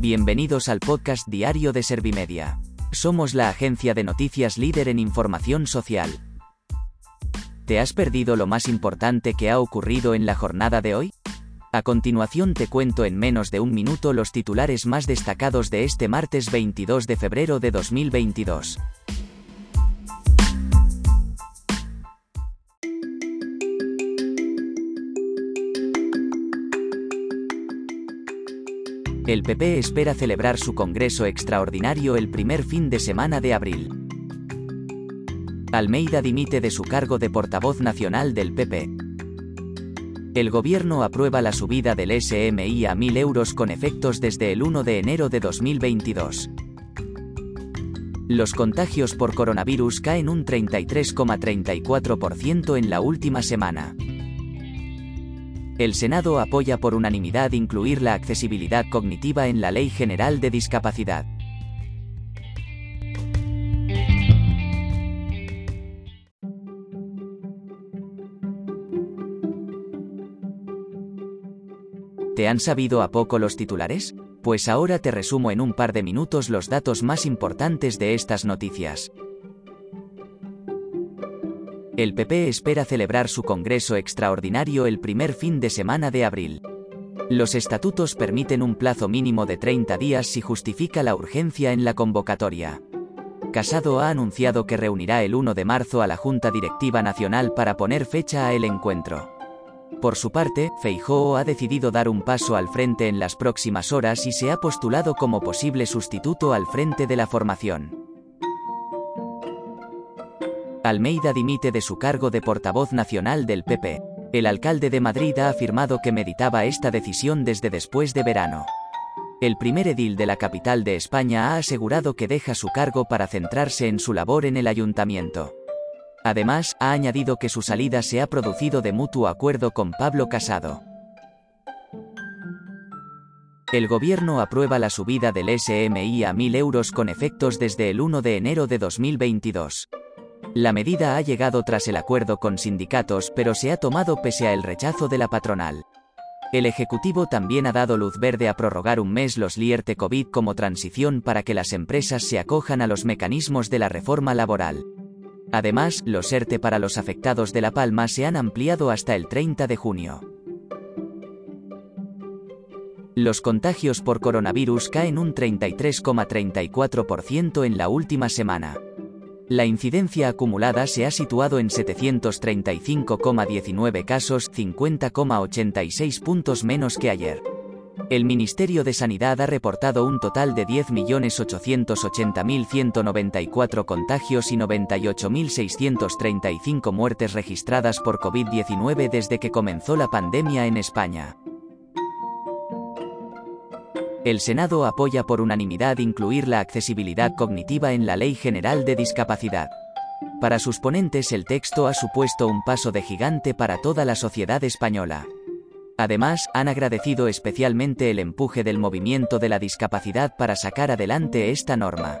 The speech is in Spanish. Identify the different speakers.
Speaker 1: Bienvenidos al podcast diario de Servimedia. Somos la agencia de noticias líder en información social. ¿Te has perdido lo más importante que ha ocurrido en la jornada de hoy? A continuación te cuento en menos de un minuto los titulares más destacados de este martes 22 de febrero de 2022. El PP espera celebrar su Congreso extraordinario el primer fin de semana de abril. Almeida dimite de su cargo de portavoz nacional del PP. El gobierno aprueba la subida del SMI a 1.000 euros con efectos desde el 1 de enero de 2022. Los contagios por coronavirus caen un 33,34% en la última semana. El Senado apoya por unanimidad incluir la accesibilidad cognitiva en la Ley General de Discapacidad. ¿Te han sabido a poco los titulares? Pues ahora te resumo en un par de minutos los datos más importantes de estas noticias. El PP espera celebrar su Congreso extraordinario el primer fin de semana de abril. Los estatutos permiten un plazo mínimo de 30 días si justifica la urgencia en la convocatoria. Casado ha anunciado que reunirá el 1 de marzo a la Junta Directiva Nacional para poner fecha a el encuentro. Por su parte, Feijóo ha decidido dar un paso al frente en las próximas horas y se ha postulado como posible sustituto al frente de la formación. Almeida dimite de su cargo de portavoz nacional del PP. El alcalde de Madrid ha afirmado que meditaba esta decisión desde después de verano. El primer edil de la capital de España ha asegurado que deja su cargo para centrarse en su labor en el ayuntamiento. Además, ha añadido que su salida se ha producido de mutuo acuerdo con Pablo Casado. El gobierno aprueba la subida del SMI a 1.000 euros con efectos desde el 1 de enero de 2022. La medida ha llegado tras el acuerdo con sindicatos pero se ha tomado pese a el rechazo de la patronal. El Ejecutivo también ha dado luz verde a prorrogar un mes los LIERTE COVID como transición para que las empresas se acojan a los mecanismos de la reforma laboral. Además, los ERTE para los afectados de La Palma se han ampliado hasta el 30 de junio. Los contagios por coronavirus caen un 33,34% en la última semana. La incidencia acumulada se ha situado en 735,19 casos, 50,86 puntos menos que ayer. El Ministerio de Sanidad ha reportado un total de 10.880.194 contagios y 98.635 muertes registradas por COVID-19 desde que comenzó la pandemia en España. El Senado apoya por unanimidad incluir la accesibilidad cognitiva en la Ley General de Discapacidad. Para sus ponentes el texto ha supuesto un paso de gigante para toda la sociedad española. Además, han agradecido especialmente el empuje del movimiento de la discapacidad para sacar adelante esta norma.